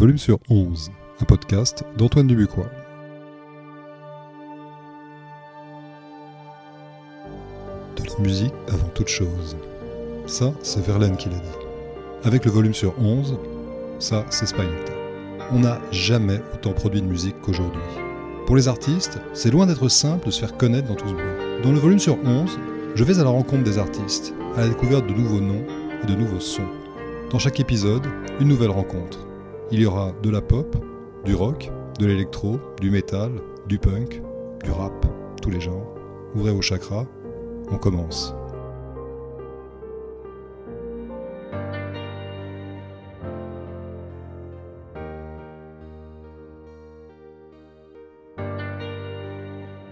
volume sur 11, un podcast d'Antoine Dubuquois. De la musique avant toute chose. Ça, c'est Verlaine qui l'a dit. Avec le volume sur 11, ça, c'est Spinetta. On n'a jamais autant produit de musique qu'aujourd'hui. Pour les artistes, c'est loin d'être simple de se faire connaître dans tout ce bruit. Dans le volume sur 11, je vais à la rencontre des artistes, à la découverte de nouveaux noms et de nouveaux sons. Dans chaque épisode, une nouvelle rencontre. Il y aura de la pop, du rock, de l'électro, du métal, du punk, du rap, tous les genres. Ouvrez vos chakras, on commence.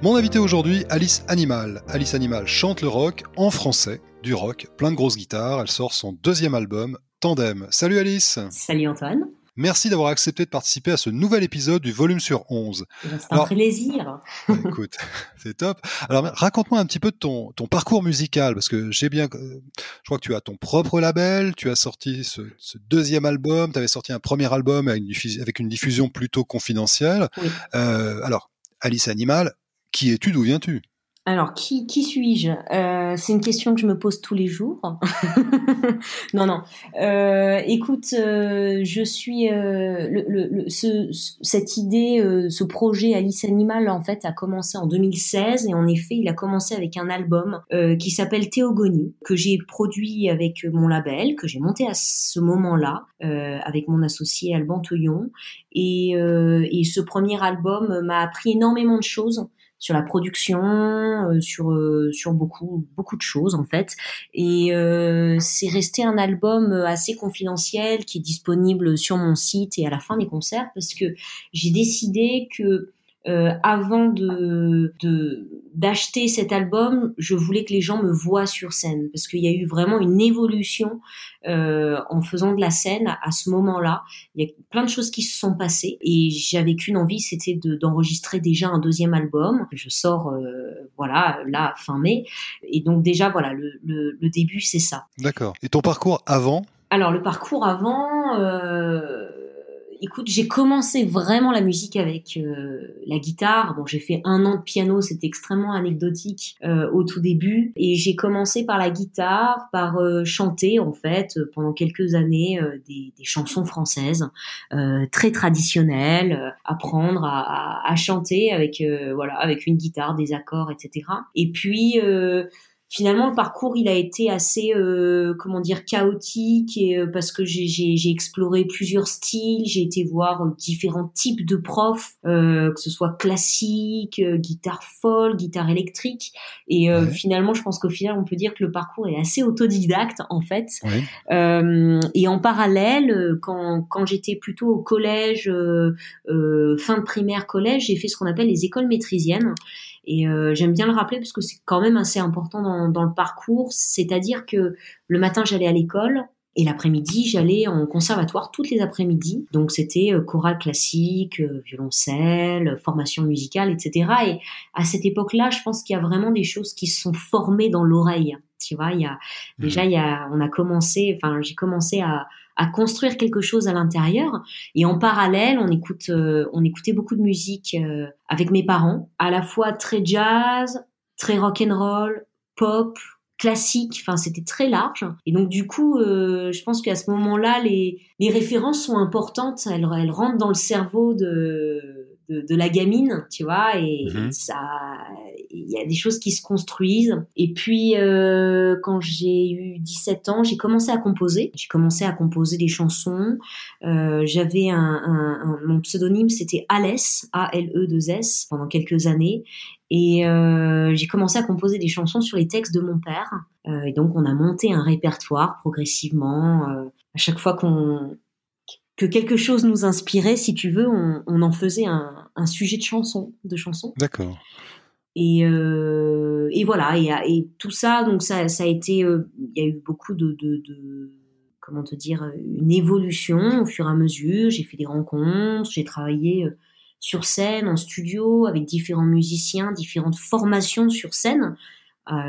Mon invité aujourd'hui, Alice Animal. Alice Animal chante le rock en français, du rock, plein de grosses guitares. Elle sort son deuxième album, Tandem. Salut Alice. Salut Antoine. Merci d'avoir accepté de participer à ce nouvel épisode du volume sur 11. C'est un plaisir. écoute, c'est top. Alors raconte-moi un petit peu de ton, ton parcours musical, parce que j'ai bien, je crois que tu as ton propre label, tu as sorti ce, deuxième album, tu avais sorti un premier album avec une, avec une diffusion plutôt confidentielle. Euh, alors, Alice Animal, qui es-tu D'où viens-tu? Alors, qui, qui suis-je? Euh, C'est une question que je me pose tous les jours. non, non. Euh, écoute, euh, je suis le, le, ce, cette idée, ce projet Alice Animal, en fait, a commencé en 2016 et en effet, il a commencé avec un album qui s'appelle Théogonie, que j'ai produit avec mon label, que j'ai monté à ce moment-là avec mon associé Alban Teuillon. Et, et ce premier album m'a appris énormément de choses sur la production, euh, sur euh, sur beaucoup beaucoup de choses en fait. Et euh, c'est resté un album assez confidentiel qui est disponible sur mon site et à la fin des concerts parce que j'ai décidé que euh, avant de d'acheter cet album, je voulais que les gens me voient sur scène parce qu'il y a eu vraiment une évolution euh, en faisant de la scène à, ce moment-là. Il y a plein de choses qui se sont passées et j'avais qu'une envie, c'était d'enregistrer déjà un deuxième album. Je sors euh, voilà là fin mai et donc déjà voilà le, le, le début c'est ça. D'accord. Et ton parcours avant? Alors le parcours avant. Euh, écoute, j'ai commencé vraiment la musique avec euh, la guitare. Bon, j'ai fait un an de piano, c'était extrêmement anecdotique euh, au tout début. Et j'ai commencé par la guitare, par euh, chanter en fait pendant quelques années des, des, chansons françaises très traditionnelles, apprendre à, à, à chanter avec voilà avec une guitare, des accords, etc. Et puis finalement le parcours il a été assez euh, comment dire chaotique et euh, parce que j'ai exploré plusieurs styles. J'ai été voir euh, différents types de profs que ce soit classique guitare folk guitare électrique. Et finalement je pense qu'au final on peut dire que le parcours est assez autodidacte en fait. Et en parallèle quand quand j'étais plutôt au collège fin de primaire collège j'ai fait ce qu'on appelle les écoles maîtrisiennes et euh, j'aime bien le rappeler parce que c'est quand même assez important dans, dans le parcours. C'est-à-dire que le matin, j'allais à l'école. Et l'après-midi, j'allais en conservatoire toutes les après-midi. Donc c'était euh, chorale classique, euh, violoncelle, formation musicale, etc. Et à cette époque-là, je pense qu'il y a vraiment des choses qui se sont formées dans l'oreille. Tu vois, il y a mmh. déjà, il y a, on a commencé, enfin, j'ai commencé à, à construire quelque chose à l'intérieur. Et en parallèle, on écoute, euh, on écoutait beaucoup de musique euh, avec mes parents, à la fois très jazz, très rock and roll, pop, classique. Enfin, c'était très large. Et donc, du coup, euh, je pense qu'à ce moment-là, les, les références sont importantes. Elles, elles rentrent dans le cerveau de de, la gamine, tu vois, et, mhm. ça, il y a des choses qui se construisent. Et puis, euh, quand j'ai eu 17 ans, j'ai commencé à composer. J'ai commencé à composer des chansons. Euh, j'avais un, un, mon pseudonyme, c'était Alès, A-L-E-2-S, pendant quelques années. Et euh, j'ai commencé à composer des chansons sur les textes de mon père. Et donc, on a monté un répertoire progressivement. À chaque fois qu'on que quelque chose nous inspirait, si tu veux, on, en faisait un, sujet de chanson, de chanson. D'accord. Et, euh, et, voilà, et, tout ça, donc ça, a été, euh, il y a eu beaucoup de, comment te dire, une évolution au fur et à mesure. J'ai fait des rencontres, j'ai travaillé euh, sur scène, en studio, avec différents musiciens, différentes formations sur scène.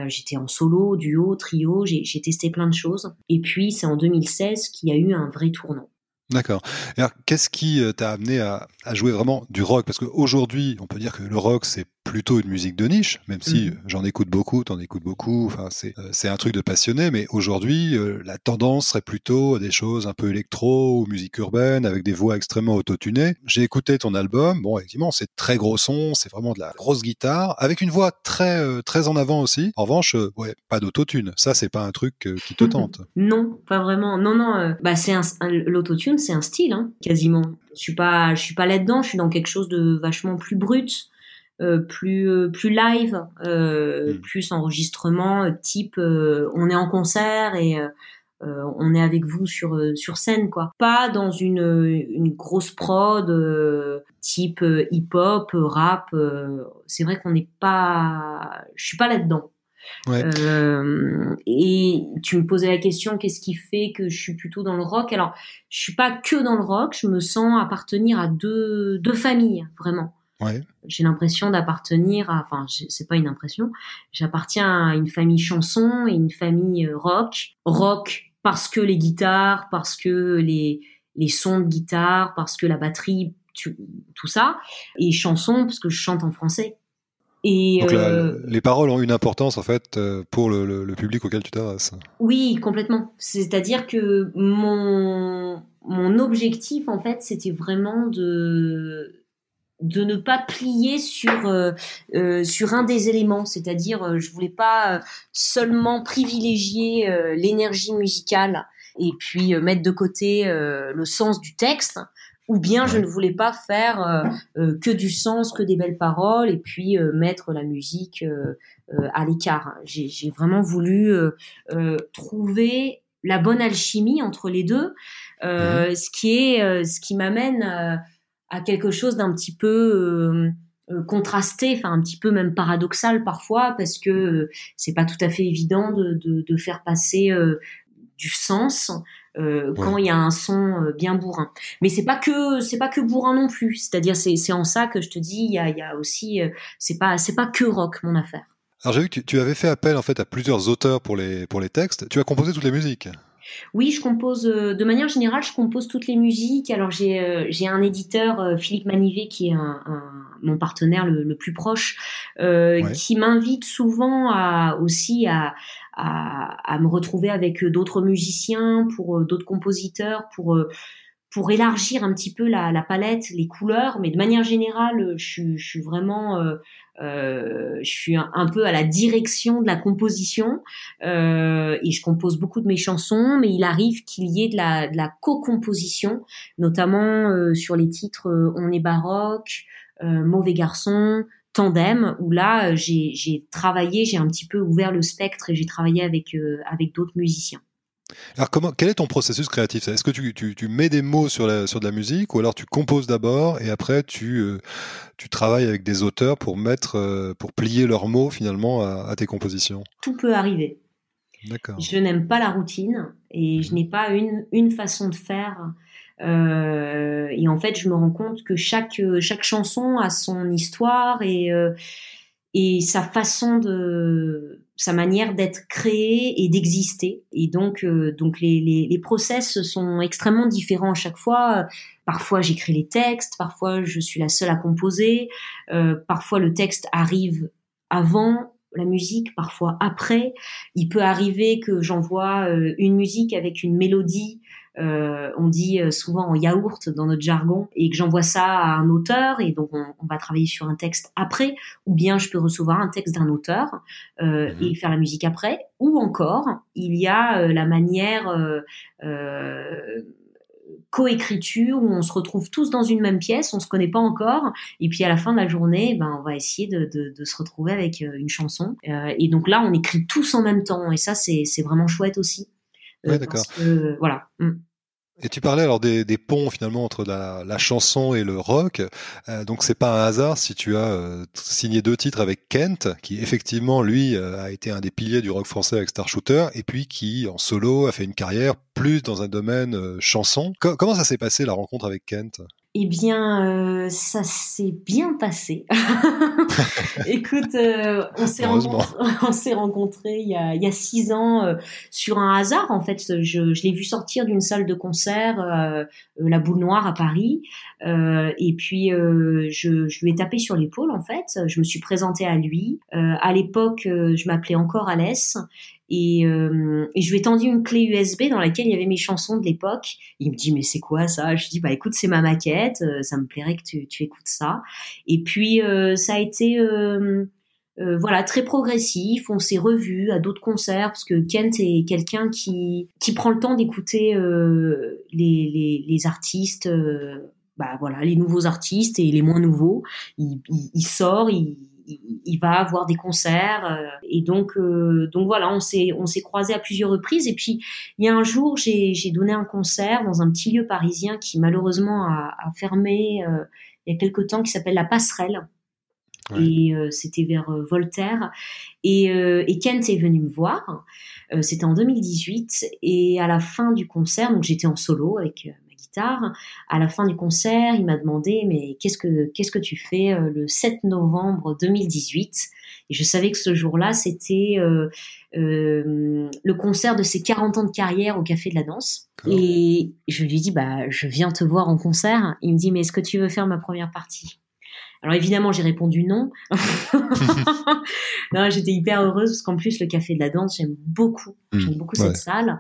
j'étais en solo, duo, trio, j'ai testé plein de choses. Et puis c'est en 2016 qu'il y a eu un vrai tournant D'accord. Alors, qu'est-ce qui t'a amené à, jouer vraiment du rock? Parce qu'aujourd'hui, on peut dire que le rock, c'est plutôt une musique de niche, même si mmh. j'en écoute beaucoup, t'en écoutes beaucoup, enfin, c'est, euh, c'est un truc de passionné, mais aujourd'hui, euh, la tendance serait plutôt à des choses un peu électro ou musique urbaine, avec des voix extrêmement autotunées. J'ai écouté ton album, bon, effectivement, c'est très gros son, c'est vraiment de la grosse guitare, avec une voix très, très en avant aussi. En revanche, ouais, pas d'autotune. Ça, c'est pas un truc qui te tente. non, pas vraiment. Non, non, bah, c'est un, l'autotune, c'est un style, hein, quasiment. Je suis pas, je suis pas là-dedans. Je suis dans quelque chose de vachement plus brut, euh, plus euh, plus live, euh, hmm. plus enregistrement type. on est en concert et on est avec vous sur sur scène, quoi. Pas dans une une grosse prod type hip-hop, rap. c'est vrai qu'on n'est pas. Je suis pas là-dedans. Euh, et tu me posais la question, qu'est-ce qui fait que je suis plutôt dans le rock? Alors, je suis pas que dans le rock, je me sens appartenir à deux, deux familles, vraiment. Ouais. J'ai l'impression d'appartenir à, enfin, c'est pas une impression, j'appartiens à une famille chanson et une famille euh, rock. Rock parce que les guitares, parce que les, les sons de guitare, parce que la batterie, tout ça. Et chanson parce que je chante en français. Et Donc euh, les paroles ont une importance en fait euh, pour le, le, public auquel tu t'adresses. Oui, complètement. C'est-à-dire que mon, mon objectif en fait, c'était vraiment de de ne pas plier sur euh, euh sur un des éléments, c'est-à-dire je voulais pas seulement privilégier l'énergie musicale et puis mettre de côté le sens du texte ou bien je ne voulais pas faire euh, euh, que du sens, que des belles paroles, et puis euh, mettre la musique à l'écart. J'ai vraiment voulu trouver la bonne alchimie entre les deux, mhm. ce qui est, ce qui m'amène à quelque chose d'un petit peu contrasté, enfin un petit peu même paradoxal parfois, parce que c'est pas tout à fait évident de, de, de faire passer du sens euh, quand il y a un son euh, bien bourrin. Mais c'est pas que c'est pas que bourrin non plus. C'est-à-dire c'est c'est en ça que je te dis il y a, y a aussi euh, c'est pas c'est pas que rock mon affaire. Alors j'ai vu que tu, avais fait appel en fait à plusieurs auteurs pour les pour les textes. Tu as composé toutes les musiques? Oui, je compose de manière générale, je compose toutes les musiques. Alors j'ai j'ai un éditeur Philippe Manivet qui est un, mon partenaire le, plus proche, qui m'invite souvent à aussi à, à, me retrouver avec euh, d'autres musiciens, pour euh, d'autres compositeurs, pour euh, pour élargir un petit peu la, la, palette, les couleurs, mais de manière générale, je, je suis vraiment, euh, je suis un, peu à la direction de la composition euh, et je compose beaucoup de mes chansons, mais il arrive qu'il y ait de la, de la co-composition, notamment euh, sur les titres On est baroque, Mauvais garçon, tandem où là euh, j'ai travaillé, j'ai un petit peu ouvert le spectre et j'ai travaillé avec euh, avec d'autres musiciens. Alors comment, quel est ton processus créatif? Est-ce que tu, tu, tu, mets des mots sur, la, sur de la musique ou alors tu composes d'abord et après tu, euh, tu travailles avec des auteurs pour mettre, pour plier leurs mots finalement à, tes compositions? Tout peut arriver. Je n'aime pas la routine et je mmh. n'ai pas une, une façon de faire euh, et en fait, je me rends compte que chaque chaque chanson a son histoire et euh, et sa façon de sa manière d'être créée et d'exister. Et donc, euh, donc les, les, les, process sont extrêmement différents à chaque fois. Parfois, j'écris les textes, parfois, je suis la seule à composer, euh, parfois, le texte arrive avant la musique, parfois après. Il peut arriver que j'envoie une musique avec une mélodie euh, on dit euh, souvent en yaourt dans notre jargon, et que j'envoie ça à un auteur, et donc on, va travailler sur un texte après, ou bien je peux recevoir un texte d'un auteur euh, mhm. et faire la musique après, ou encore il y a la manière coécriture où on se retrouve tous dans une même pièce, on se connaît pas encore, et puis à la fin de la journée, ben on va essayer de, se retrouver avec une chanson. et donc là, on écrit tous en même temps, et ça c'est vraiment chouette aussi. d'accord. Voilà. Mm. Et tu parlais alors des, des ponts finalement entre la, la, chanson et le rock. Euh, donc c'est pas un hasard si tu as euh, signé deux titres avec Kent, qui effectivement lui euh, a été un des piliers du rock français avec Star Shooter, et puis qui en solo a fait une carrière plus dans un domaine euh, chanson. comment ça s'est passé la rencontre avec Kent? Eh bien, euh, ça s'est bien passé. Écoute, euh, on s'est rencontrés, rencontré il, y a, il y a six ans euh, sur un hasard. En fait, je, je l'ai vu sortir d'une salle de concert, euh, la Boule Noire à Paris, et puis je, je, lui ai tapé sur l'épaule. En fait, je me suis présentée à lui. à l'époque, je m'appelais encore Alès, et, euh, je lui ai tendu une clé USB dans laquelle il y avait mes chansons de l'époque. Il me dit mais c'est quoi ça? Je lui dis bah écoute c'est ma maquette, euh, ça me plairait que tu, tu écoutes ça. Et puis euh, ça a été euh, euh, voilà très progressif. On s'est revus à d'autres concerts parce que Kent est quelqu'un qui qui prend le temps d'écouter les, les, les artistes. bah voilà les nouveaux artistes et les moins nouveaux. Il, il, il sort, il il, va avoir des concerts euh, et donc euh, donc voilà on s'est on s'est croisés à plusieurs reprises et puis il y a un jour j'ai donné un concert dans un petit lieu parisien qui malheureusement a, a fermé euh, il y a quelque temps qui s'appelle la Passerelle. Et c'était vers Voltaire. Et, et Kent est venu me voir c'était en 2018 et à la fin du concert donc j'étais en solo avec guitare. À la fin du concert, il m'a demandé mais qu'est-ce que qu'est-ce que tu fais euh, le 7 novembre 2018 Et je savais que ce jour-là, c'était euh, euh, le concert de ses 40 ans de carrière au Café de la Danse. Et je lui dis bah je viens te voir en concert. Il me dit mais est-ce que tu veux faire ma première partie? Alors évidemment, j'ai répondu non. non j'étais hyper heureuse parce qu'en plus le café de la danse, j'aime beaucoup, mmh. j'aime beaucoup cette salle.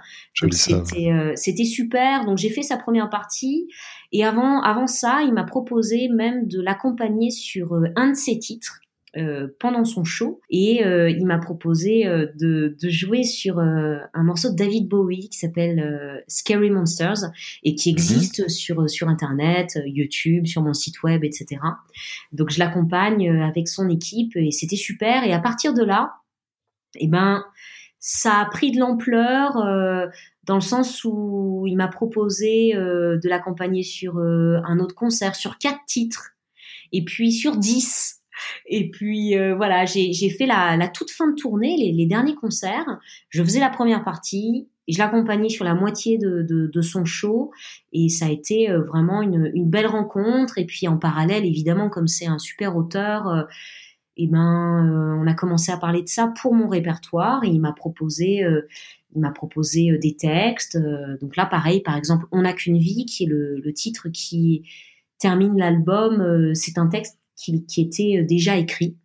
C'était euh, c'était super. Donc j'ai fait sa première partie et avant avant ça, il m'a proposé même de l'accompagner sur euh, un de ses titres euh, pendant son show et euh, il m'a proposé euh, de, de, jouer sur un morceau de David Bowie qui s'appelle Scary Monsters et qui mhm. existe sur sur internet, YouTube, sur mon site web, etc. Donc je l'accompagne avec son équipe et c'était super et à partir de là, eh ben ça a pris de l'ampleur dans le sens où il m'a proposé de l'accompagner sur un autre concert, sur quatre titres et puis sur dix et puis euh, voilà, j'ai fait la, toute fin de tournée, les, derniers concerts. Je faisais la première partie, je l'accompagnais sur la moitié de, de, son show, et ça a été euh, vraiment une, une, belle rencontre. Et puis en parallèle, évidemment, comme c'est un super auteur, euh, et ben on a commencé à parler de ça pour mon répertoire. Et il m'a proposé il m'a proposé des textes. donc là, pareil, par exemple, On n'a qu'une vie, qui est le, le, titre qui termine l'album. c'est un texte qui, qui était euh, déjà écrit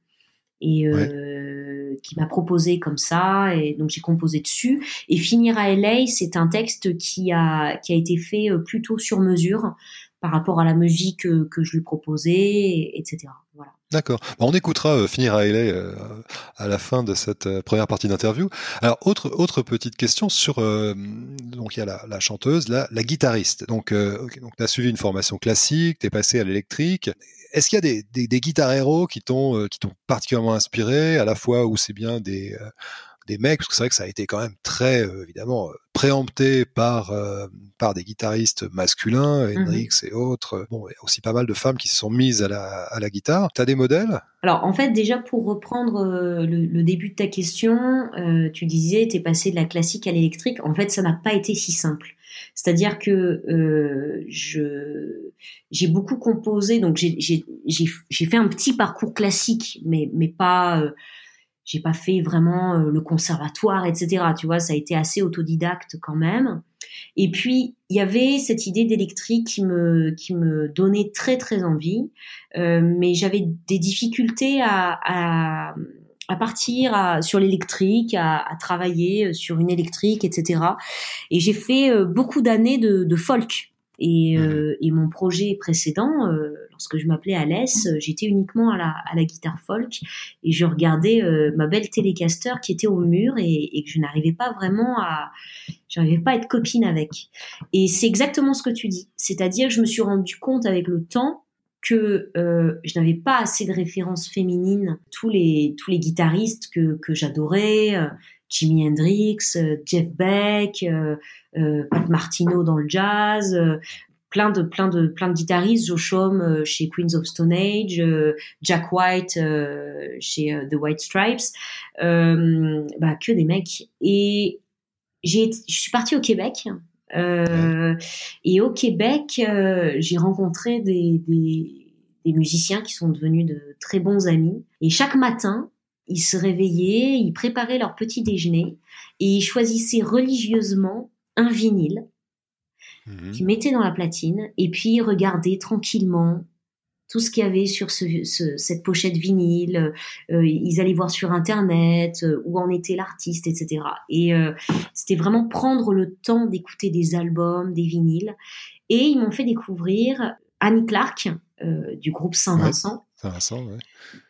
et euh, qui m'a proposé comme ça et donc j'ai composé dessus. Et finir à LA c'est un texte qui a qui a été fait euh, plutôt sur mesure par rapport à la musique que, que je lui proposais etc D'accord. on écoutera Finir à LA à la fin de cette première partie d'interview. Alors, autre, autre petite question sur. donc, il y a la, chanteuse, la, la, guitariste. Donc, donc tu as suivi une formation classique, tu es passé à l'électrique. Est-ce qu'il y a des, des, héros qui t'ont euh, qui t'ont particulièrement inspiré, à la fois où c'est bien des euh, des mecs, parce que c'est vrai que ça a été quand même très euh, évidemment préempté par par des guitaristes masculins, mmh Hendrix et autres. Bon, a aussi pas mal de femmes qui se sont mises à la à la guitare. T'as des modèles? Alors en fait, déjà pour reprendre le, le, début de ta question, tu disais t'es passé de la classique à l'électrique. En fait, ça n'a pas été si simple. C'est-à-dire que euh, je j'ai beaucoup composé, donc j'ai j'ai fait un petit parcours classique, mais mais pas euh, j'ai pas fait vraiment euh, le conservatoire, etc. Tu vois, ça a été assez autodidacte quand même. Et puis il y avait cette idée d'électrique qui me qui me donnait très très envie, euh, mais j'avais des difficultés à, à à partir à, sur l'électrique, à, travailler euh, sur une électrique, etc. Et j'ai fait euh, beaucoup d'années de, de, folk. Et, euh, et, mon projet précédent, lorsque je m'appelais Alès, j'étais uniquement à la, à la, guitare folk et je regardais ma belle télécaster qui était au mur et, et que je n'arrivais pas vraiment à, j'arrivais pas à être copine avec. Et c'est exactement ce que tu dis, c'est-à-dire que je me suis rendu compte avec le temps que euh, je n'avais pas assez de références féminines. Tous les tous les guitaristes que que j'adorais, euh, Jimi Hendrix, euh, Jeff Beck, euh, Pat Martino dans le jazz, plein de plein de plein de guitaristes, Joe Homme chez Queens of Stone Age, Jack White chez The White Stripes, bah que des mecs. Et j'ai je suis partie au Québec et au Québec, j'ai rencontré des, des, des musiciens qui sont devenus de très bons amis. Et chaque matin, ils se réveillaient, ils préparaient leur petit déjeuner et ils choisissaient religieusement un vinyle mhm. qu'ils mettaient dans la platine et puis ils regardaient tranquillement tout ce qu'il y avait sur ce, cette pochette vinyle. Euh, ils allaient voir sur internet euh, où en était l'artiste, etc. Et euh, c'était vraiment prendre le temps d'écouter des albums, des vinyles. Et ils m'ont fait découvrir Annie Clark du groupe Saint-Vincent.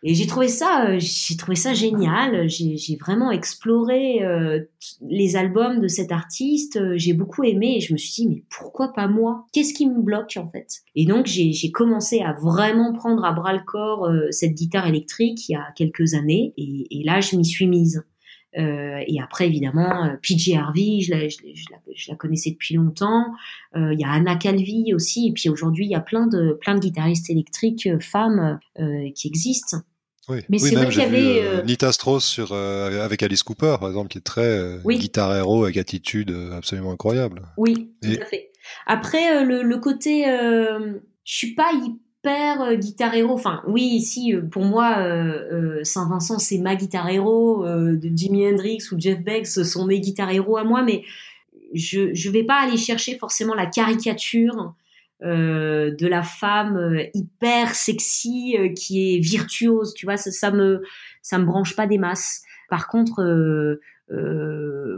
Et j'ai trouvé ça, euh, j'ai trouvé ça génial. J'ai vraiment exploré euh, les albums de cet artiste. Euh, j'ai beaucoup aimé et je me suis dit mais pourquoi pas moi? Qu'est-ce qui me bloque en fait? Et donc j'ai commencé à vraiment prendre à bras le corps cette guitare électrique il y a quelques années et, et là je m'y suis mise. Euh, et après, évidemment, euh, PJ Harvey, je la, je, la, je la, connaissais depuis longtemps. Euh, il y a Anna Calvi aussi. Et puis aujourd'hui, il y a plein de, plein de guitaristes électriques femmes qui existent. Oui, mais c'est vrai qu'il y avait Nita Strauss sur avec Alice Cooper par exemple qui est très guitare héros avec attitude absolument incroyable. Oui, tout à fait. Après le, le côté je suis pas père euh, guitare héros. Enfin, oui, ici, euh, pour moi, euh, Saint-Vincent, c'est ma guitare héros. Jimi Hendrix ou Jeff Beck, ce sont mes guitares héros à moi, mais je ne vais pas aller chercher forcément la caricature de la femme hyper sexy qui est virtuose. Tu vois, ça, me ça me branche pas des masses. Par contre,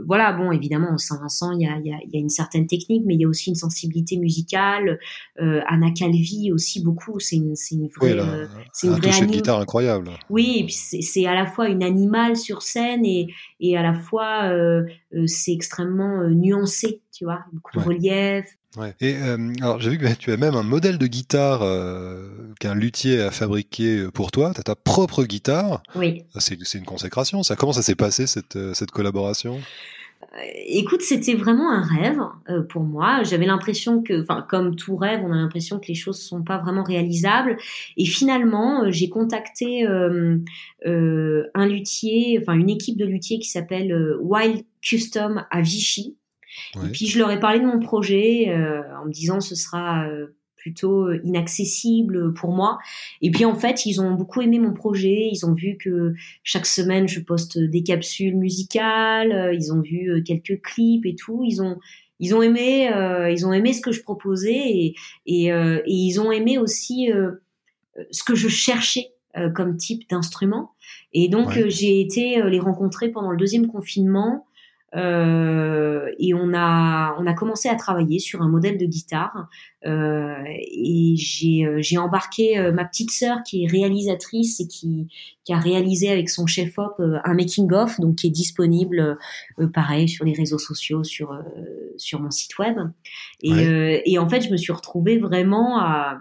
voilà, bon, évidemment, Saint-Vincent, il y a, y, a, y a, une certaine technique, mais il y a aussi une sensibilité musicale. Euh, Anna Calvi aussi beaucoup, c'est une, c'est une vraie, euh, c'est une vraie guitare incroyable. Oui, et puis c'est, à la fois une animale sur scène et, et à la fois euh c'est extrêmement nuancé, tu vois, beaucoup de relief. Ouais. Et euh, alors j'ai vu que tu as même un modèle de guitare euh, qu'un luthier a fabriqué euh, pour toi. Tu as ta propre guitare. Oui. C'est, c'est une consécration. Ça, comment ça s'est passé cette, cette collaboration? Écoute, c'était vraiment un rêve pour moi. J'avais l'impression que, enfin, comme tout rêve, on a l'impression que les choses sont pas vraiment réalisables. Et finalement, j'ai contacté un luthier, enfin une équipe de luthiers qui s'appelle Wild Custom à Vichy, et puis je leur ai parlé de mon projet euh, en me disant ce sera euh, plutôt inaccessible pour moi. Et puis en fait, ils ont beaucoup aimé mon projet. Ils ont vu que chaque semaine, je poste des capsules musicales. Euh, ils ont vu quelques clips et tout. Ils ont ils ont aimé ils ont aimé ce que je proposais et et, et ils ont aimé aussi ce que je cherchais comme type d'instrument. Et donc j'ai été les rencontrer pendant le deuxième confinement. Euh, et on a on a commencé à travailler sur un modèle de guitare. Euh, et j'ai euh, j'ai embarqué euh, ma petite sœur qui est réalisatrice et qui qui a réalisé avec son chef op un making of donc qui est disponible pareil sur les réseaux sociaux sur sur mon site web. Et et en fait je me suis retrouvée vraiment à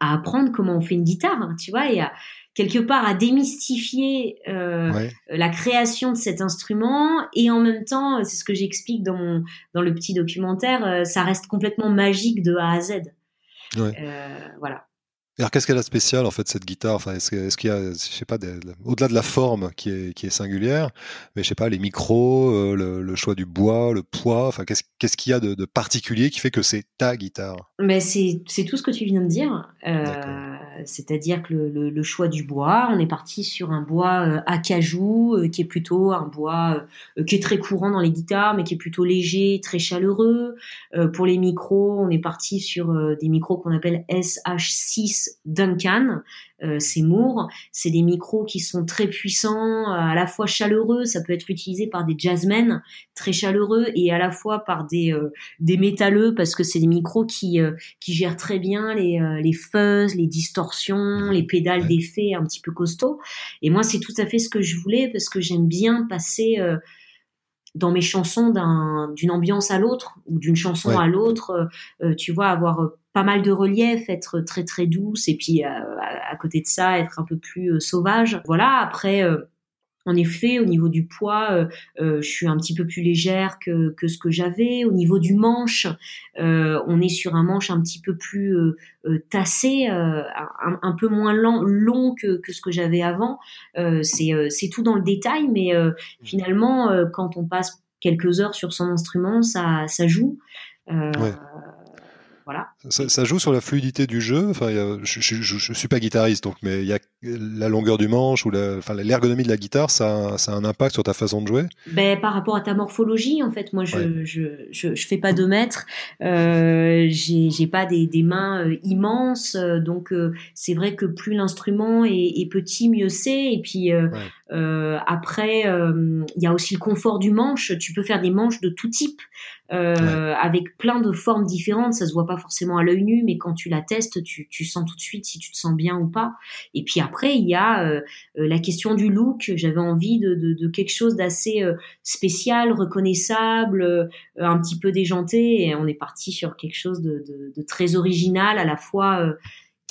à apprendre comment on fait une guitare, tu vois, et à, quelque part à démystifier euh, la création de cet instrument et en même temps, c'est ce que j'explique dans dans le petit documentaire, euh, ça reste complètement magique de A à Z. Euh, voilà. Alors qu'est-ce qu'elle a de spécial en fait cette guitare? Enfin, est-ce, qu'il y a, je sais pas, au-delà de la forme qui est, qui est singulière, mais je sais pas, les micros, le, choix du bois, le poids. Enfin, qu'est-ce, qu'il y a de, de, particulier qui fait que c'est ta guitare? Mais c'est, tout ce que tu viens de dire. Euh, c'est-à-dire que le, choix du bois, on est parti sur un bois euh, acajou, euh, qui est plutôt un bois euh, qui est très courant dans les guitares, mais qui est plutôt léger, très chaleureux. pour les micros, on est parti sur des micros qu'on appelle SH6 Duncan, euh, c'est Moore. C'est des micros qui sont très puissants, à la fois chaleureux. Ça peut être utilisé par des jazzmen très chaleureux et à la fois par des euh, des métalleux parce que c'est des micros qui euh, qui gèrent très bien les les fuzz, les distorsions, les pédales d'effet un petit peu costauds. Et moi, c'est tout à fait ce que je voulais parce que j'aime bien passer dans mes chansons d'une ambiance à l'autre ou d'une chanson à l'autre, tu vois, avoir pas mal de relief, être très très douce et puis euh, à, côté de ça être un peu plus euh, sauvage. Voilà. Après. Euh, en effet, au niveau du poids, je suis un petit peu plus légère que, que ce que j'avais. Au niveau du manche, on est sur un manche un petit peu plus tassé, un, peu moins long, long que, que ce que j'avais avant. c'est tout dans le détail, mais mmh. finalement, quand on passe quelques heures sur son instrument, ça, ça joue. Voilà. Ça, joue sur la fluidité du jeu. Enfin, je, je, suis pas guitariste, donc, mais il y a la longueur du manche ou l'ergonomie de la guitare, ça, a un impact sur ta façon de jouer? Ben, par rapport à ta morphologie, en fait, moi, je, je, je, fais pas de mètres. Euh, j'ai pas des, des mains euh, immenses, euh, donc euh, c'est vrai que plus l'instrument est, petit, mieux c'est. Et puis après, il y a aussi le confort du manche. Tu peux faire des manches de tout type. Euh, avec plein de formes différentes. Ça se voit pas forcément à l'œil nu, mais quand tu la testes, tu, tu, sens tout de suite si tu te sens bien ou pas. Et puis après, il y a euh, euh, la question du look. J'avais envie de, de, de, quelque chose d'assez spécial, reconnaissable, un petit peu déjanté, et on est parti sur quelque chose de, de très original, à la fois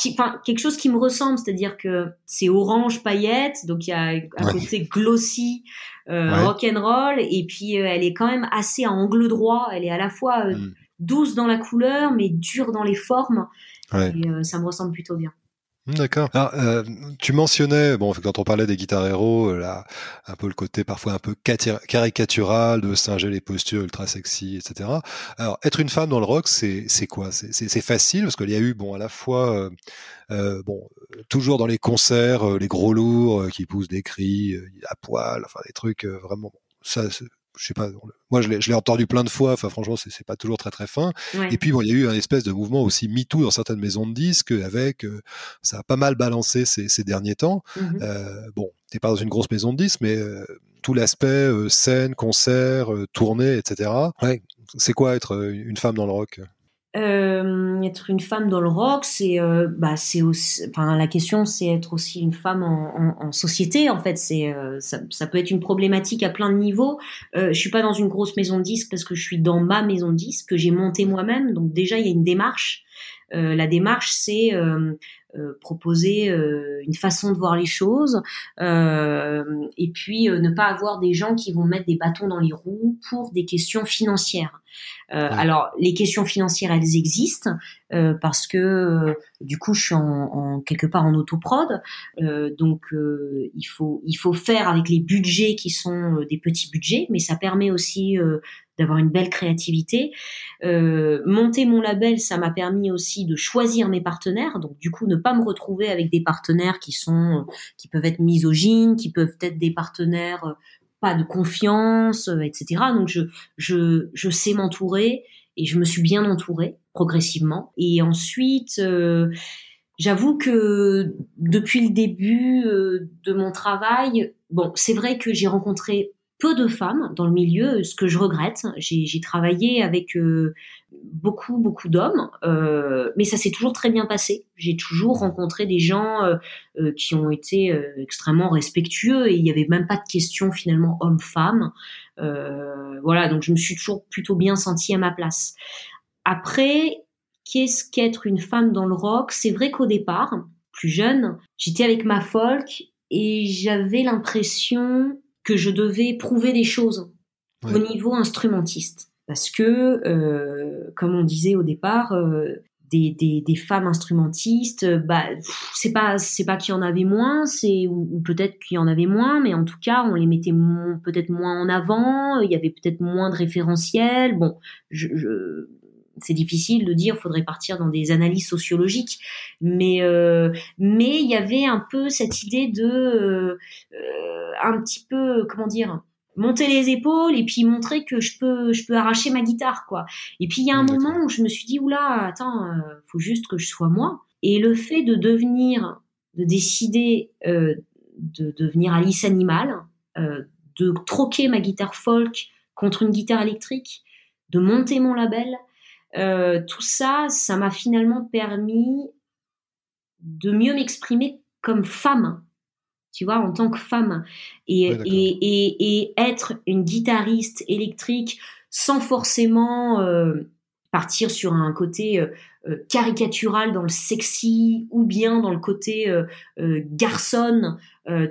enfin quelque chose qui me ressemble, c'est-à-dire que c'est orange paillette, donc il y a un côté glossy, euh, rock and roll, et puis euh, elle est quand même assez à angle droit. Elle est à la fois euh, mm. douce dans la couleur, mais dure dans les formes. Et euh, ça me ressemble plutôt bien. D'accord. Euh, tu mentionnais, bon, quand on parlait des guitares héros, euh, là, un peu le côté parfois un peu caricatural de singer les postures ultra sexy, etc. Alors, être une femme dans le rock, c'est c'est quoi? C'est facile? Parce qu'il y a eu, bon, à la fois, euh, euh bon, toujours dans les concerts, les gros lourds qui poussent des cris à poil, enfin des trucs vraiment. Ça, je sais pas, moi je l'ai entendu plein de fois, enfin franchement c'est pas toujours très très fin. Et puis bon, il y a eu un espèce de mouvement aussi MeToo dans certaines maisons de disques avec, euh, ça a pas mal balancé ces, ces derniers temps. Mmh euh, bon, t'es pas dans une grosse maison de disques, mais euh, tout l'aspect scène, concert, tournée, etc. Ouais, c'est quoi être une femme dans le rock? Euh, être une femme dans le rock, c'est euh, bah c'est enfin la question c'est être aussi une femme en, en, en société en fait. C'est euh, ça, ça, peut être une problématique à plein de niveaux. Euh, je suis pas dans une grosse maison de disques parce que je suis dans ma maison de disques que j'ai montée moi-même. Donc déjà il y a une démarche. Euh, la démarche c'est euh, proposer euh, une façon de voir les choses euh, et puis ne pas avoir des gens qui vont mettre des bâtons dans les roues pour des questions financières. Alors les questions financières elles existent parce que du coup je suis en, en, quelque part en autoprod donc il faut il faut faire avec les budgets qui sont des petits budgets mais ça permet aussi d'avoir une belle créativité. Euh, monter mon label, ça m'a permis aussi de choisir mes partenaires, donc du coup ne pas me retrouver avec des partenaires qui sont, qui peuvent être misogynes, qui peuvent être des partenaires euh, pas de confiance, euh, etc. Donc je, je, je sais m'entourer et je me suis bien entourée progressivement. Et ensuite, euh, j'avoue que depuis le début de mon travail, bon, c'est vrai que j'ai rencontré peu de femmes dans le milieu, ce que je regrette. J'ai travaillé avec euh, beaucoup, beaucoup d'hommes, euh, mais ça s'est toujours très bien passé. J'ai toujours rencontré des gens euh, qui ont été extrêmement respectueux et il n'y avait même pas de question finalement homme-femme. voilà, donc je me suis toujours plutôt bien sentie à ma place. Après, qu'est-ce qu'être une femme dans le rock? C'est vrai qu'au départ, plus jeune, j'étais avec ma folk et j'avais l'impression que je devais prouver des choses au niveau instrumentiste. Parce que, euh, comme on disait au départ, euh, des, des, des, femmes instrumentistes, bah, c'est pas c'est pas qu'il y en avait moins, c'est ou, peut-être qu'il y en avait moins, mais en tout cas on les mettait peut-être moins en avant, il y avait peut-être moins de référentiels. Bon, je, je c'est difficile de dire, faudrait partir dans des analyses sociologiques, mais euh, mais il y avait un peu cette idée de euh, euh, un petit peu comment dire monter les épaules et puis montrer que je peux je peux arracher ma guitare quoi. Et puis il y a un moment où je me suis dit oula attends faut juste que je sois moi et le fait de devenir de décider de devenir Alice Animal, de troquer ma guitare folk contre une guitare électrique, de monter mon label, euh, tout ça, ça m'a finalement permis de mieux m'exprimer comme femme, tu vois, en tant que femme, et, et, et, et, être une guitariste électrique sans forcément euh, partir sur un côté euh, euh, caricatural dans le sexy ou bien dans le côté euh, garçonne,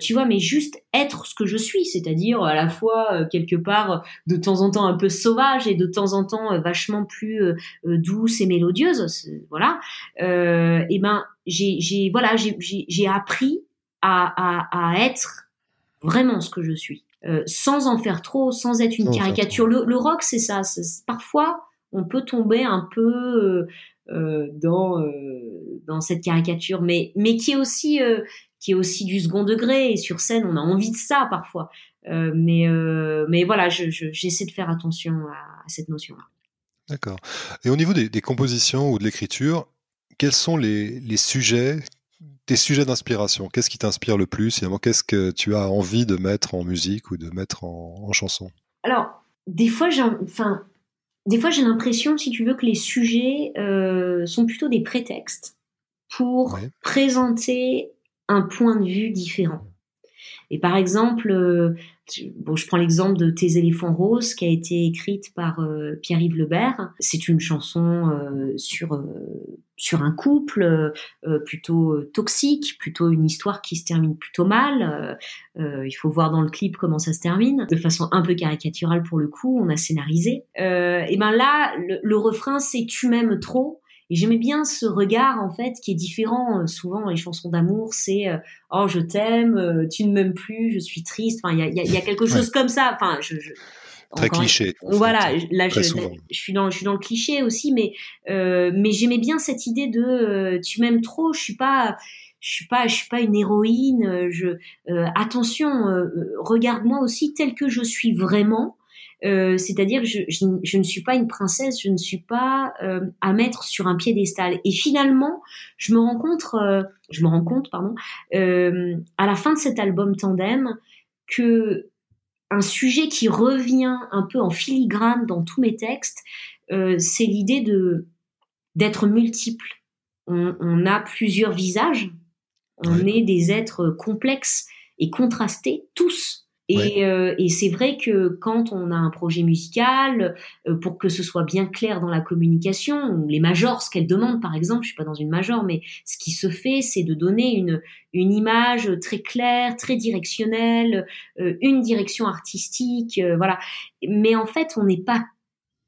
tu vois, mais juste être ce que je suis, c'est-à-dire à la fois quelque part de temps en temps un peu sauvage et de temps en temps vachement plus douce et mélodieuse, voilà. et ben j'ai voilà j'ai appris à, à, à être vraiment ce que je suis. sans en faire trop, sans être une caricature. Le, le, rock, c'est ça. Parfois, on peut tomber un peu dans dans cette caricature, mais mais qui est aussi qui est aussi du second degré et sur scène on a envie de ça parfois. mais mais voilà, j'essaie de faire attention à, cette notion-là. D'accord. Et au niveau des, compositions ou de l'écriture, quels sont les, les sujets tes sujets d'inspiration, qu'est-ce qui t'inspire le plus Finalement, qu'est-ce que tu as envie de mettre en musique ou de mettre en, chanson? Alors, des fois, j'ai, enfin, des fois, j'ai l'impression, si tu veux, que les sujets euh, sont plutôt des prétextes pour présenter un point de vue différent. Et par exemple, euh, bon, je prends l'exemple de Tes éléphants roses qui a été écrite par euh, Pierre-Yves Lebert. C'est une chanson euh, sur sur un couple plutôt toxique, plutôt une histoire qui se termine plutôt mal. il faut voir dans le clip comment ça se termine, de façon un peu caricaturale pour le coup. On a scénarisé. et ben là, le refrain c'est tu m'aimes trop. Et j'aimais bien ce regard en fait qui est différent. Euh, souvent les chansons d'amour, c'est euh, oh je t'aime, euh, tu ne m'aimes plus, je suis triste. Enfin il y a, y a, quelque chose comme ça. Enfin je, je très cliché. Voilà, là je, je, suis dans je suis dans le cliché aussi, mais euh, mais j'aimais bien cette idée de tu m'aimes trop. Je suis pas je suis pas je suis pas une héroïne. Je attention, regarde-moi aussi tel que je suis vraiment. Euh, c'est-à-dire que je, je, ne suis pas une princesse, je ne suis pas euh, à mettre sur un piédestal. Et finalement, je me rends compte, euh, je me rends compte, pardon, à la fin de cet album Tandem, que un sujet qui revient un peu en filigrane dans tous mes textes, c'est l'idée de d'être multiple. On, on, a plusieurs visages, on est des êtres complexes et contrastés, tous et, euh, et c'est vrai que quand on a un projet musical, euh, pour que ce soit bien clair dans la communication, les majors, ce qu'elles demandent par exemple, je suis pas dans une major, mais ce qui se fait, c'est de donner une, une image très claire, très directionnelle, euh, une direction artistique, voilà. Mais en fait, on n'est pas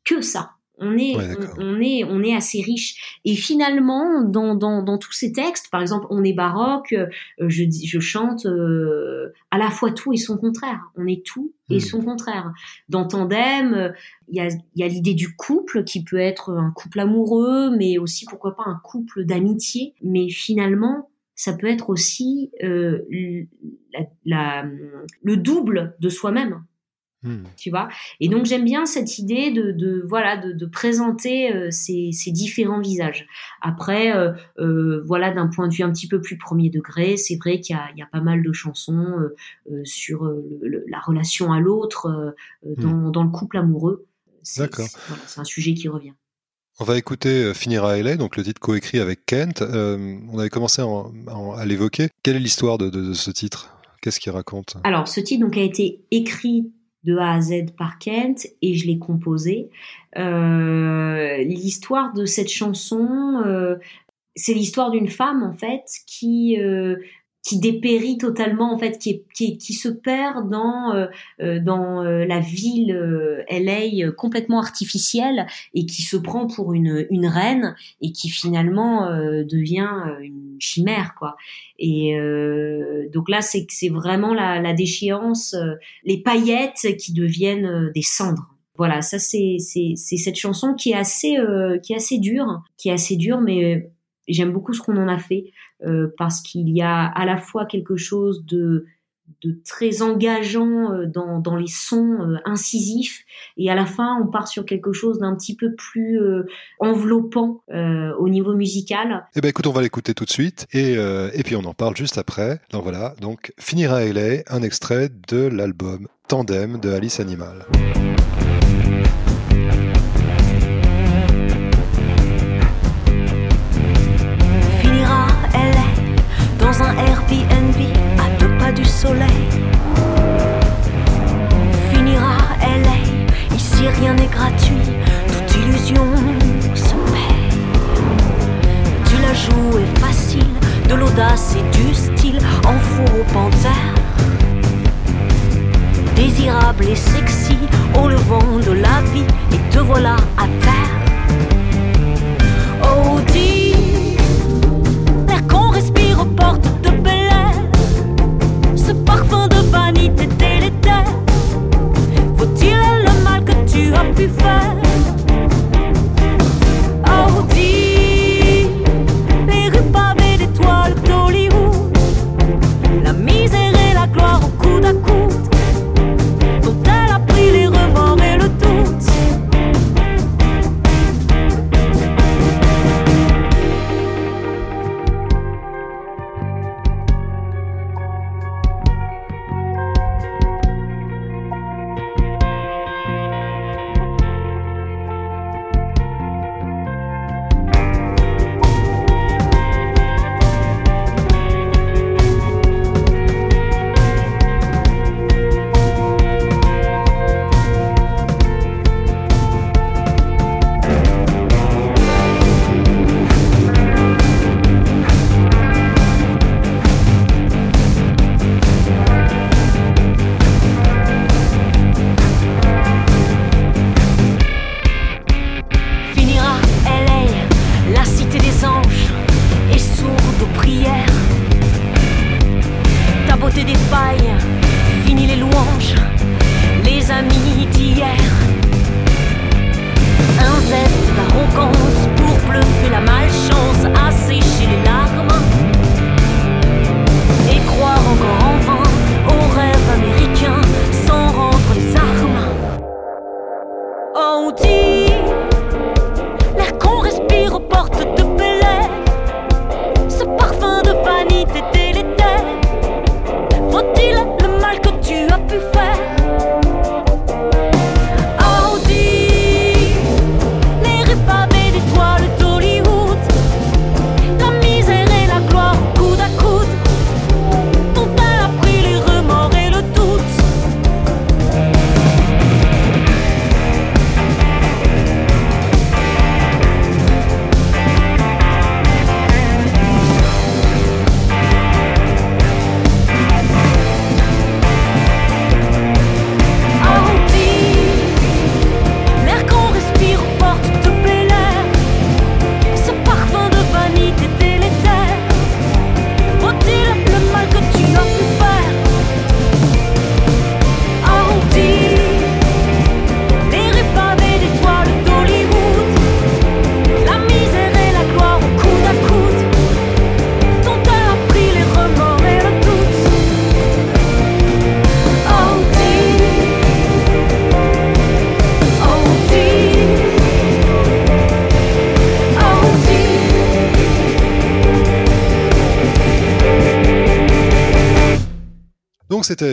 que ça. On est, on, est, on est assez riche. Et finalement, dans, dans, dans, tous ces textes, par exemple, on est baroque, euh, je, je chante euh, à la fois tout et son contraire. On est tout et hmm. son contraire. Dans Tandem, il y a, y a l'idée du couple qui peut être un couple amoureux, mais aussi pourquoi pas un couple d'amitié. Mais finalement, ça peut être aussi euh, la, le double de soi-même. Hmm. Tu vois? Et donc j'aime bien cette idée de, de voilà de, de présenter euh, ces, ces, différents visages. Après, euh, euh, voilà d'un point de vue un petit peu plus premier degré, c'est vrai qu'il y, y a, pas mal de chansons sur la relation à l'autre hmm. dans, dans, le couple amoureux. D'accord. C'est un sujet qui revient. On va écouter Finira à LA, donc le titre coécrit avec Kent. on avait commencé à l'évoquer. Quelle est l'histoire de, de, ce titre? Qu'est-ce qu'il raconte? Alors, ce titre donc a été écrit de A à Z par Kent et je l'ai composé. Euh, l'histoire de cette chanson, euh, c'est l'histoire d'une femme en fait qui euh, qui dépérit totalement en fait, qui, qui, se perd dans euh, euh, dans euh, la ville LA complètement artificielle et qui se prend pour une une reine et qui finalement devient une chimère quoi. Et donc là c'est c'est vraiment la, la déchéance, les paillettes qui deviennent des cendres. Voilà, ça c'est c'est c'est cette chanson qui est assez qui est assez dure, qui est assez dure mais j'aime beaucoup ce qu'on en a fait euh, parce qu'il y a à la fois quelque chose de très engageant euh, dans, dans les sons euh, incisifs et à la fin on part sur quelque chose d'un petit peu plus enveloppant au niveau musical. Eh ben écoute, on va l'écouter tout de suite et, et puis on en parle juste après. Donc voilà, donc Finira LA, un extrait de l'album Tandem de Alice Animal. Airbnb à deux pas du soleil. Finira LA, ici rien n'est gratuit, toute illusion se paye. Du la joue est facile, de l'audace et du style, en four au panthère. Désirable et sexy, au levant de la vie, et te voilà à terre. Oh, dis, you up before.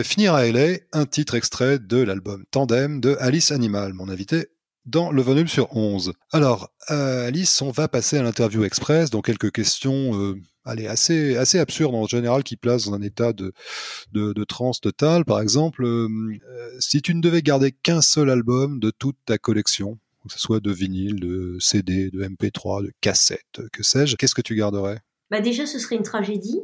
Finir à LA, un titre extrait de l'album Tandem de Alice Animal, mon invité dans le volume sur 11. Alors, euh, Alice, on va passer à l'interview express, dans quelques questions euh, assez, assez absurdes en général, qui placent dans un état de, transe totale. Par exemple, euh, si tu ne devais garder qu'un seul album de toute ta collection, que ce soit de vinyle, de CD, de MP3, de cassette, que sais-je, qu'est-ce que tu garderais? Bah déjà, ce serait une tragédie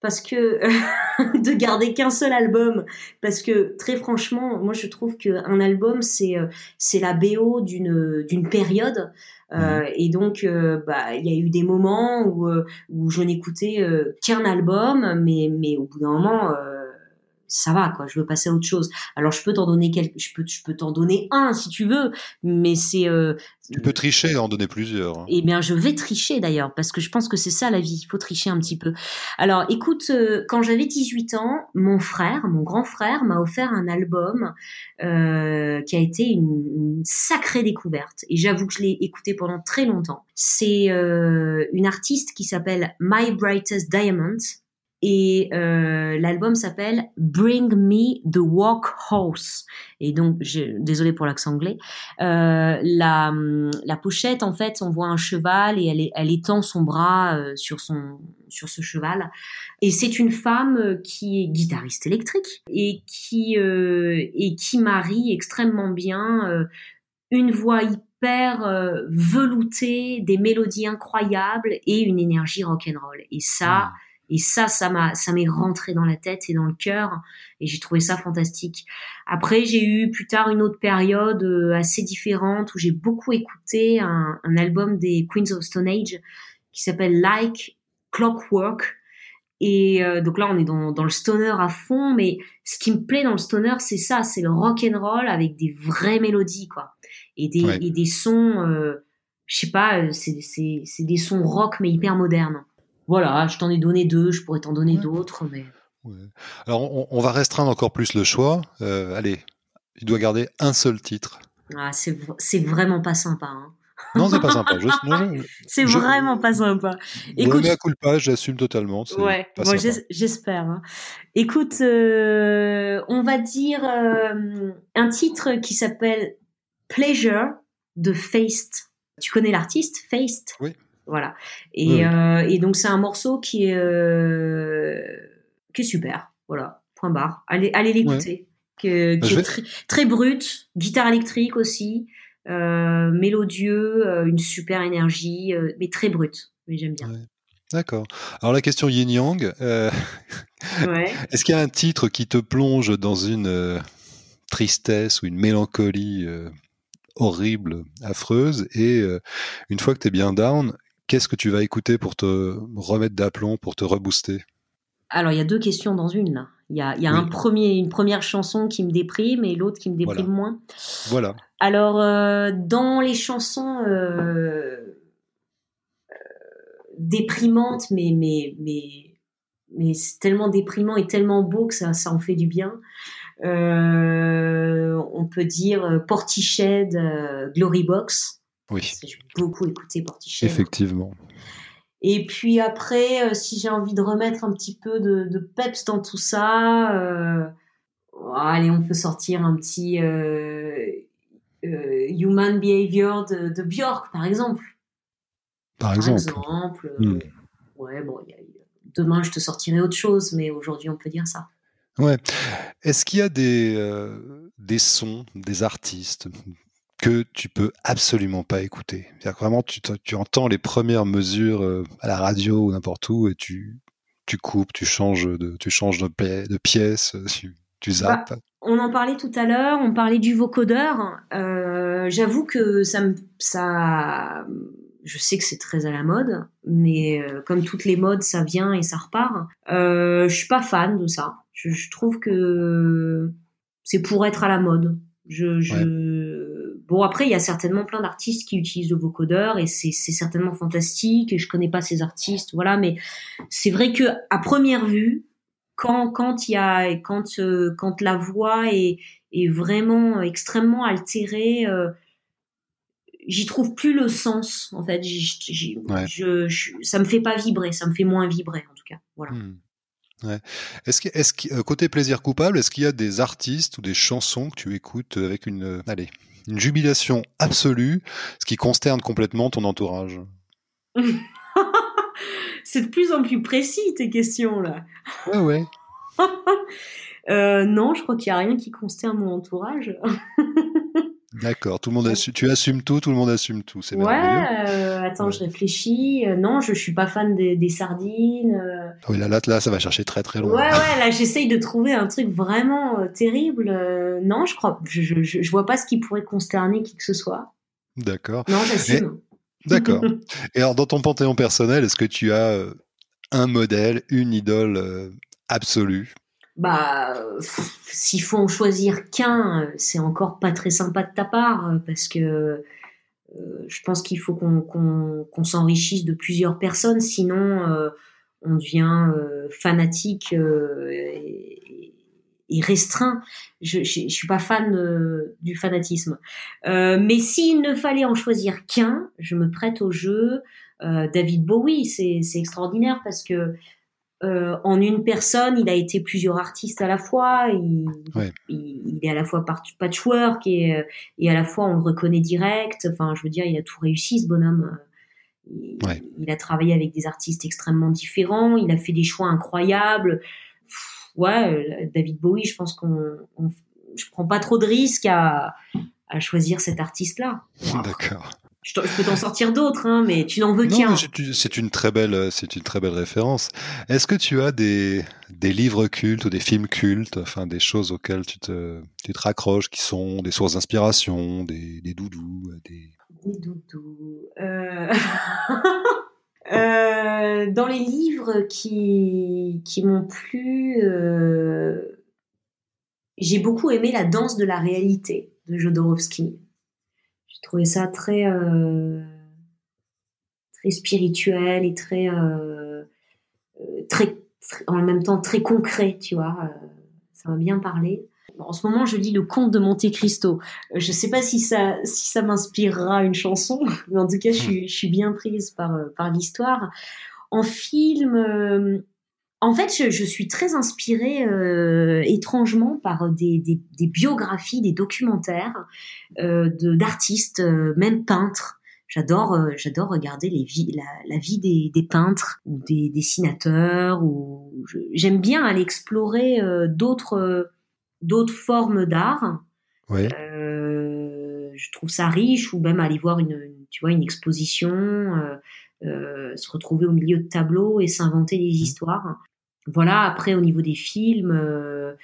parce que de garder qu'un seul album, parce que très franchement, moi je trouve qu'un album c'est euh, c'est la BO d'une d'une période. Euh, et donc, euh, bah, il y a eu des moments où euh, où je n'écoutais euh, qu'un album, mais mais au bout d'un moment, euh, ça va quoi. Je veux passer à autre chose. Alors je peux t'en donner quelques, je peux je peux t'en donner un si tu veux, mais c'est euh, Tu peux tricher en donner plusieurs. hein. eh bien, je vais tricher d'ailleurs, parce que je pense que c'est ça la vie, il faut tricher un petit peu. Alors, écoute, euh, quand j'avais 18 ans, mon frère, mon grand frère, m'a offert un album euh, qui a été une, une sacrée découverte. Et j'avoue que je l'ai écouté pendant très longtemps. C'est euh, une artiste qui s'appelle My Brightest Diamond. Et euh, l'album s'appelle Bring Me the Walk Horse. Et donc, désolé pour l'accent anglais. Euh, la, la pochette, en fait, on voit un cheval et elle, elle étend son bras euh, sur son sur ce cheval. Et c'est une femme euh, qui est guitariste électrique et qui euh, et qui marie extrêmement bien une voix hyper veloutée, des mélodies incroyables et une énergie rock'n'roll. Et ça. Et ça, ça m'a, ça m'est rentré dans la tête et dans le cœur, et j'ai trouvé ça fantastique. Après, j'ai eu plus tard une autre période euh, assez différente où j'ai beaucoup écouté un, un album des Queens of Stone Age qui s'appelle Like Clockwork. Et euh, donc là, on est dans, dans le stoner à fond, mais ce qui me plaît dans le stoner, c'est ça, c'est le rock and roll avec des vraies mélodies, quoi, et des, Ouais. et des sons, euh, je sais pas, euh, c'est, c'est, c'est des sons rock mais hyper modernes. Voilà, je t'en ai donné deux, je pourrais t'en donner Ouais. d'autres, mais Ouais. Alors, on, on va restreindre encore plus le choix. Euh, allez, tu dois garder un seul titre. ah, c'est, vraiment pas sympa. Hein. Non, c'est pas sympa. C'est Je- vraiment pas sympa. Écoute, à culpa, j'assume totalement. ouais, pas j'espère. hein. Écoute, euh, on va dire euh, un titre qui s'appelle Pleasure de Faced. Tu connais l'artiste Faced Oui. Voilà. Et, euh, et donc c'est un morceau qui est euh, qui est super. Voilà. Point barre. Allez, allez l'écouter. Que- Bah, qui est très, brut, guitare électrique aussi, euh, mélodieux, une super énergie, mais très brut. Mais j'aime bien. Ouais. D'accord. Alors la question yin yang, euh, Ouais. est-ce qu'il y a un titre qui te plonge dans une euh, tristesse ou une mélancolie euh, horrible, affreuse, et une fois que tu es bien down, qu'est-ce que tu vas écouter pour te remettre d'aplomb, pour te rebooster? Alors, il y a deux questions dans une, là. Il y a, il y a un premier, une première chanson qui me déprime et l'autre qui me déprime moins. Voilà. Alors, euh, dans les chansons euh, euh, déprimantes, mais, mais, mais, mais c'est tellement déprimant et tellement beau que ça, ça en fait du bien. on peut dire Portiched, Glory Box. Oui. J'ai beaucoup écouté Portiched. Effectivement. Et puis après, euh, si j'ai envie de remettre un petit peu de, de peps dans tout ça, euh, allez, on peut sortir un petit euh, Human Behavior de, de, Björk, par exemple. Par exemple. Par exemple hmm. Ouais, bon, y a, demain je te sortirai autre chose, mais aujourd'hui on peut dire ça. Ouais. Est-ce qu'il y a des, des sons, des artistes, que tu peux absolument pas écouter. vraiment, tu, tu, entends les premières mesures euh, à la radio ou n'importe où et tu, tu coupes, tu changes de, tu changes de, de pièce, tu, tu zappes. Bah, on en parlait tout à l'heure, on parlait du vocodeur. Euh, J'avoue que ça me, ça, je sais que c'est très à la mode, mais euh, comme toutes les modes, ça vient et ça repart. Euh, je suis pas fan de ça. Je, je trouve que c'est pour être à la mode. Je, je, Bon, après, il y a certainement plein d'artistes qui utilisent le vocodeur et c'est certainement fantastique. Et je connais pas ces artistes, voilà. Mais c'est vrai que à première vue, quand quand il y a quand euh, quand la voix est est vraiment extrêmement altérée, euh, j'y trouve plus le sens. En fait, je, ça me fait pas vibrer, ça me fait moins vibrer en tout cas. Voilà. Hmm. Est-ce que, est que, euh, côté plaisir coupable, est-ce qu'il y a des artistes ou des chansons que tu écoutes avec une, allez, une jubilation absolue, ce qui consterne complètement ton entourage. C'est de plus en plus précis tes questions là. Ouais ouais. Euh, non, je crois qu'il n'y a rien qui consterne mon entourage. D'accord, tout le monde tu assumes tout, tout le monde assume tout, c'est Ouais, euh, attends, je réfléchis. Euh, non, je suis pas fan des, sardines. Euh. Oui, là, là, là, ça va chercher très très loin. Ouais, ouais, là, j'essaye de trouver un truc vraiment terrible. non, je crois, je, je, je, vois pas ce qui pourrait consterner qui que ce soit. D'accord. Non, j'assume. D'accord. Et alors, dans ton panthéon personnel, est-ce que tu as un modèle, une idole absolue? Bah, s'il faut en choisir qu'un, c'est encore pas très sympa de ta part, parce que euh, je pense qu'il faut qu'on s'enrichisse de plusieurs personnes, sinon euh, on devient euh, fanatique et, restreint. Je, je, suis pas fan du fanatisme. mais s'il ne fallait en choisir qu'un, je me prête au jeu. David Bowie, c'est extraordinaire parce que euh, en une personne, il a été plusieurs artistes à la fois. Il, il, est à la fois patchwork et, euh, et à la fois on le reconnaît direct. Enfin, je veux dire, il a tout réussi ce bonhomme. Il, il, a travaillé avec des artistes extrêmement différents. Il a fait des choix incroyables. ouais, euh, David Bowie, je pense qu'on, je prends pas trop de risques à, à choisir cet artiste-là. D'accord. Je, peux t'en sortir d'autres, hein, mais tu n'en veux qu'un. C'est une très belle, c'est une très belle référence. Est-ce que tu as des, des livres cultes ou des films cultes, enfin des choses auxquelles tu te, tu te raccroches, qui sont des sources d'inspiration, des, des, doudous, des. Des doudous. Euh... euh, dans les livres qui qui m'ont plu, euh... j'ai beaucoup aimé La danse de la réalité de Jodorowsky. J'ai trouvé ça très, euh, très spirituel et très, euh, euh, très, en même temps très concret, tu vois. ça m'a bien parlé. En ce moment, je lis Le Conte de Monte Cristo. Je sais pas si ça, si ça m'inspirera une chanson, mais en tout cas, je suis, je suis bien prise par, par l'histoire. En film, en fait, je, suis très inspirée euh, étrangement par des, biographies, des documentaires euh, d'artistes, euh, même peintres. J'adore, j'adore regarder les la, vie des, peintres ou des dessinateurs. Ou j'aime bien aller explorer d'autres, d'autres formes d'art. je trouve ça riche, ou même aller voir une, tu vois, une exposition. se retrouver au milieu de tableaux et s'inventer des mmh. histoires voilà, après au niveau des films, euh,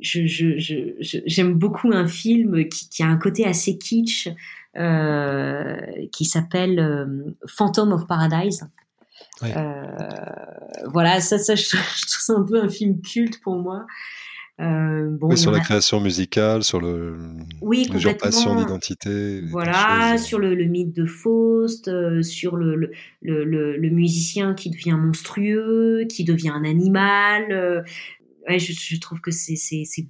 j'aime beaucoup un film qui, a un côté assez kitsch, euh, qui s'appelle euh, Phantom of Paradise. voilà, ça, ça, je, trouve c'est un peu un film culte pour moi. Euh, bon, oui, sur la création musicale, sur le oui, l'usurpation d'identité. Voilà, sur le, le, mythe de Faust, euh, sur le, le, le, musicien qui devient monstrueux, qui devient un animal. Euh, ouais, je, je, trouve que c'est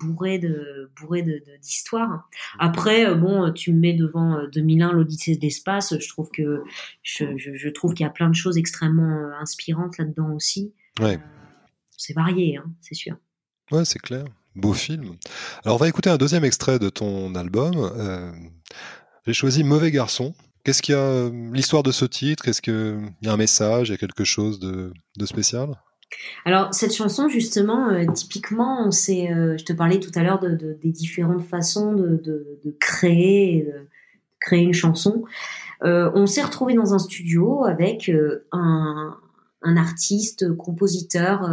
bourré de bourré. De, mmh. Après, bon, tu me mets devant 2001, l'Odyssée de l'espace. Je trouve que je, je, je trouve qu'il y a plein de choses extrêmement inspirantes là-dedans aussi. Ouais. c'est varié, hein, c'est sûr. Ouais, c'est clair. Beau film. Alors, on va écouter un deuxième extrait de ton album. Euh, j'ai choisi Mauvais garçon. Qu'est-ce qu'il y a, euh, l'histoire de ce titre? Est-ce qu'il y a un message, il y a quelque chose de, spécial? Alors cette chanson justement, euh, typiquement, on je te parlais tout à l'heure de, des différentes façons de, créer, créer une chanson. on s'est retrouvé dans un studio avec un, artiste, compositeur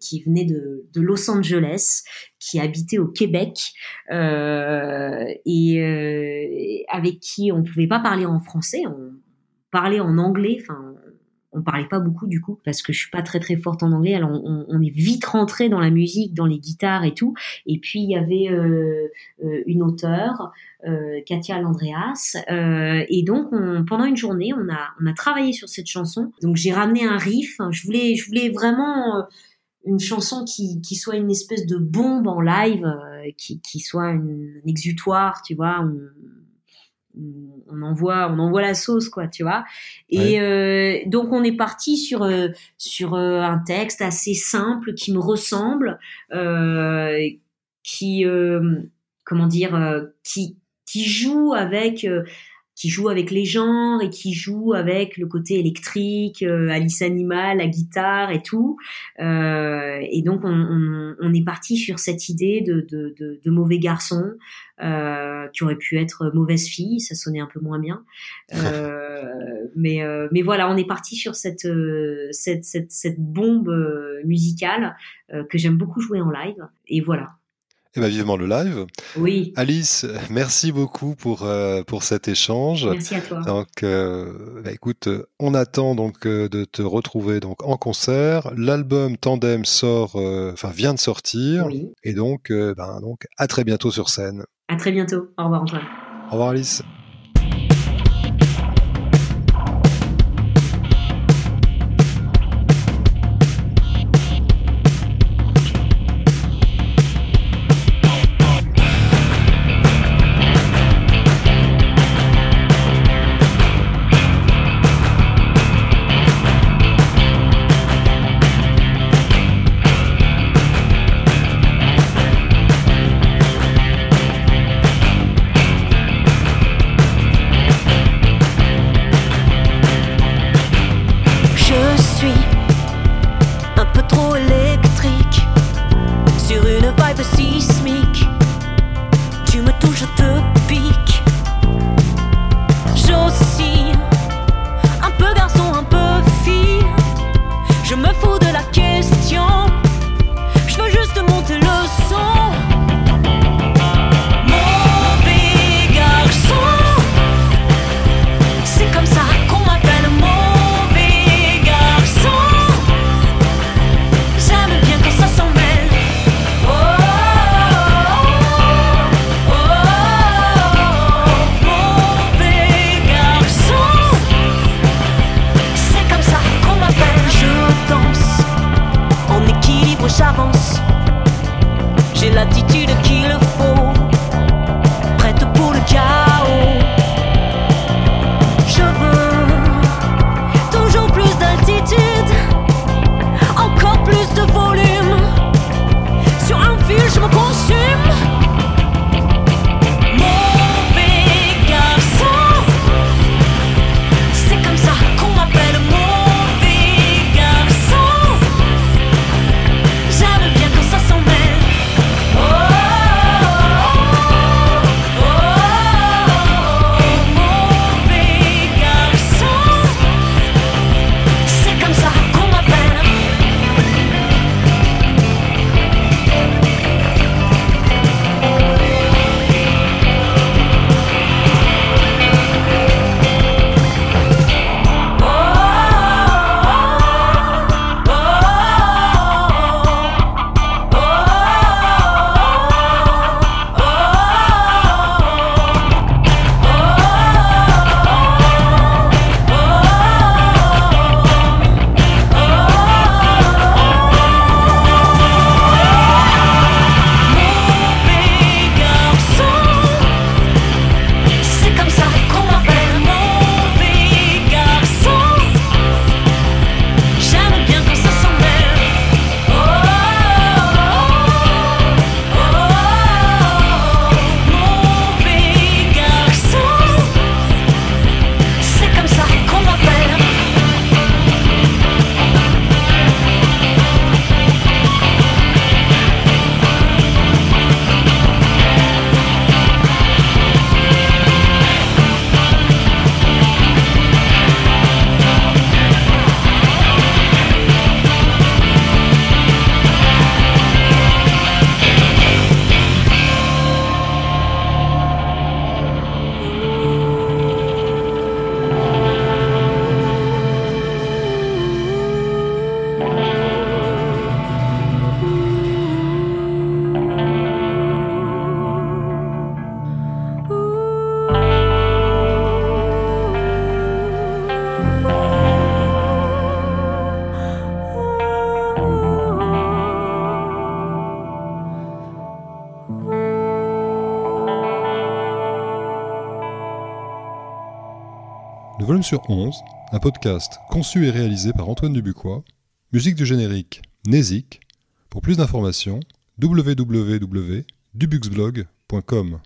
qui venait de, de, Los Angeles, qui habitait au Québec euh, et euh, avec qui on pouvait pas parler en français, on parlait en anglais. Enfin, on parlait pas beaucoup du coup parce que je suis pas très très forte en anglais. Alors on, est vite rentré dans la musique, dans les guitares et tout. Et puis il y avait euh, une auteure, euh, Katia Landreas, et donc on, pendant une journée on a on a travaillé sur cette chanson. Donc j'ai ramené un riff. Je voulais je voulais vraiment une chanson qui, qui soit une espèce de bombe en live, euh, qui, qui soit une, un exutoire, tu vois on envoie on envoie la sauce quoi tu vois. Et euh, donc on est parti sur euh, sur euh, un texte assez simple qui me ressemble qui comment dire qui qui joue avec qui joue avec les genres et qui joue avec le côté électrique, Alice Animal, la guitare et tout. Euh, et donc on, on, on, est parti sur cette idée de, de, de, de mauvais garçon euh, qui aurait pu être mauvaise fille, ça sonnait un peu moins bien. Euh, mais euh, mais voilà, on est parti sur cette euh, cette, cette, cette bombe musicale que j'aime beaucoup jouer en live. Et voilà. Et eh bien, vivement le live. Oui. Alice, merci beaucoup pour, euh, pour cet échange. Merci à toi. Donc, euh, bah, écoute, on attend donc euh, de te retrouver donc en concert. L'album Tandem sort, enfin vient de sortir. Oui. Et donc, ben, donc, à très bientôt sur scène. À très bientôt. Au revoir Antoine. Au revoir Alice. Sur 11, un podcast conçu et réalisé par Antoine Dubuquois, musique du générique Nézik. Pour plus d'informations, www.dubuxblog.com.